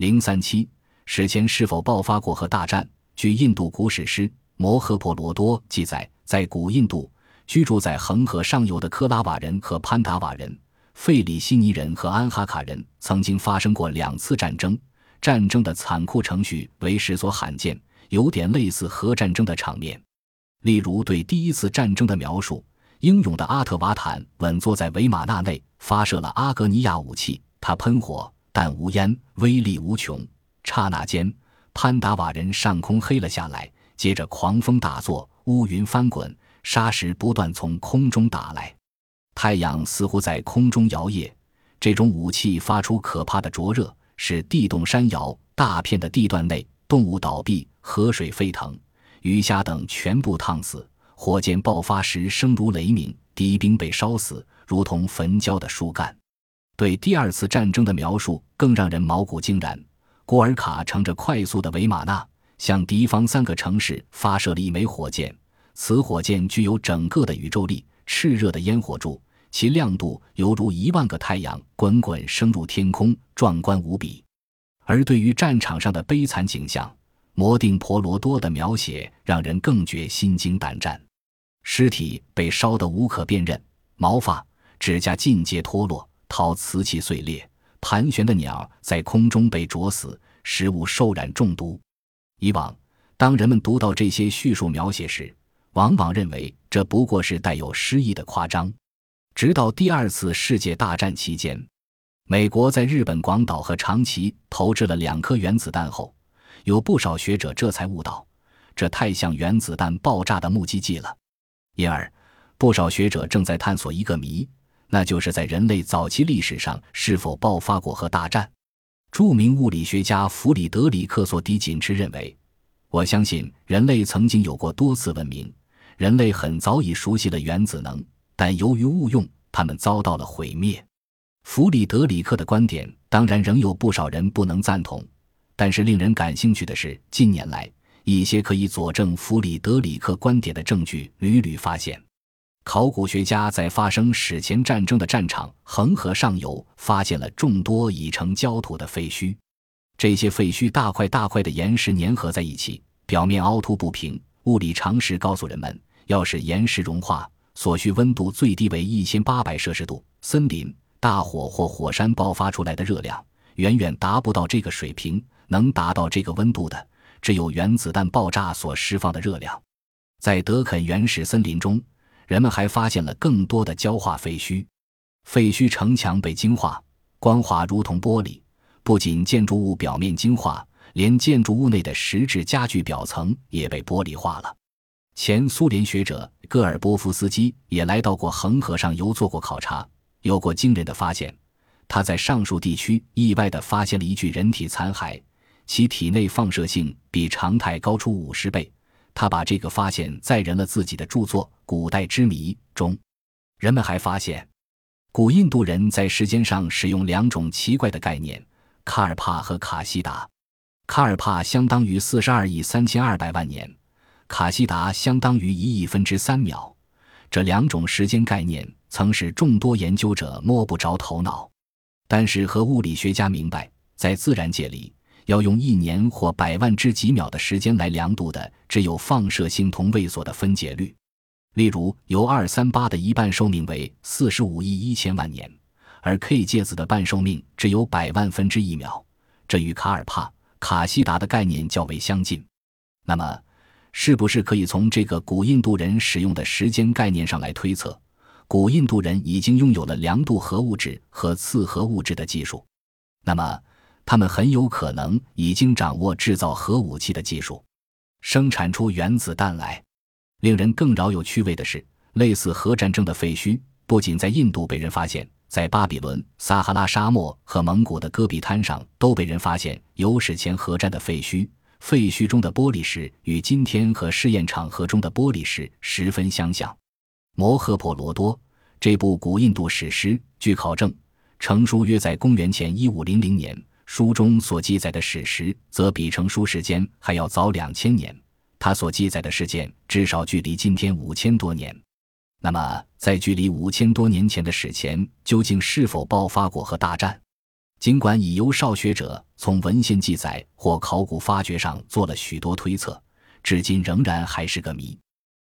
零三七史前是否爆发过核大战？据印度古史诗《摩诃婆罗多》记载，在古印度居住在恒河上游的科拉瓦人和潘达瓦人、费里西尼人和安哈卡人曾经发生过两次战争。战争的残酷程序为世所罕见，有点类似核战争的场面。例如，对第一次战争的描述：英勇的阿特瓦坦稳坐在维马纳内，发射了阿格尼亚武器，他喷火，但无烟，威力无穷。刹那间，潘达瓦人上空黑了下来，接着狂风大作，乌云翻滚，沙石不断从空中打来，太阳似乎在空中摇曳。这种武器发出可怕的灼热。使地动山摇，大片的地段内动物倒闭，河水沸腾，鱼虾等全部烫死。火箭爆发时声如雷鸣，敌兵被烧死，如同焚焦的树干。对第二次战争的描述更让人毛骨惊然。郭尔卡乘着快速的维马纳，向敌方三个城市发射了一枚火箭。此火箭具有整个的宇宙力，炽热的烟火柱。其亮度犹如一万个太阳滚滚升入天空，壮观无比。而对于战场上的悲惨景象，摩定婆罗多的描写让人更觉心惊胆战。尸体被烧得无可辨认，毛发、指甲尽皆脱落，陶瓷器碎裂，盘旋的鸟在空中被啄死，食物受染中毒。以往，当人们读到这些叙述描写时，往往认为这不过是带有诗意的夸张。直到第二次世界大战期间，美国在日本广岛和长崎投掷了两颗原子弹后，有不少学者这才悟到，这太像原子弹爆炸的目击记了。因而，不少学者正在探索一个谜，那就是在人类早期历史上是否爆发过核大战。著名物理学家弗里德里克·索迪紧持认为：“我相信人类曾经有过多次文明，人类很早已熟悉了原子能。”但由于误用，他们遭到了毁灭。弗里德里克的观点当然仍有不少人不能赞同，但是令人感兴趣的是，近年来一些可以佐证弗里德里克观点的证据屡屡发现。考古学家在发生史前战争的战场恒河上游发现了众多已成焦土的废墟，这些废墟大块大块的岩石粘合在一起，表面凹凸不平。物理常识告诉人们，要使岩石融化。所需温度最低为一千八百摄氏度，森林、大火或火山爆发出来的热量远远达不到这个水平。能达到这个温度的，只有原子弹爆炸所释放的热量。在德肯原始森林中，人们还发现了更多的焦化废墟。废墟城墙被晶化，光滑如同玻璃。不仅建筑物表面晶化，连建筑物内的石质家具表层也被玻璃化了。前苏联学者戈尔波夫斯基也来到过恒河上游做过考察，有过惊人的发现。他在上述地区意外地发现了一具人体残骸，其体内放射性比常态高出五十倍。他把这个发现载人了自己的著作《古代之谜》中。人们还发现，古印度人在时间上使用两种奇怪的概念：卡尔帕和卡西达。卡尔帕相当于四十二亿三千二百万年。卡西达相当于一亿分之三秒，这两种时间概念曾使众多研究者摸不着头脑。但是，和物理学家明白，在自然界里，要用一年或百万之几秒的时间来量度的，只有放射性同位素的分解率。例如，由二三八的一半寿命为四十五亿一千万年，而 K 介子的半寿命只有百万分之一秒，这与卡尔帕、卡西达的概念较为相近。那么，是不是可以从这个古印度人使用的时间概念上来推测，古印度人已经拥有了量度核物质和次核物质的技术？那么，他们很有可能已经掌握制造核武器的技术，生产出原子弹来。令人更饶有趣味的是，类似核战争的废墟不仅在印度被人发现，在巴比伦、撒哈拉沙漠和蒙古的戈壁滩上都被人发现有史前核战的废墟。废墟中的玻璃石与今天和试验场合中的玻璃石十分相像。《摩诃婆罗多》这部古印度史诗，据考证，成书约在公元前一五零零年。书中所记载的史实，则比成书时间还要早两千年。它所记载的事件，至少距离今天五千多年。那么，在距离五千多年前的史前，究竟是否爆发过核大战？尽管已由少学者从文献记载或考古发掘上做了许多推测，至今仍然还是个谜。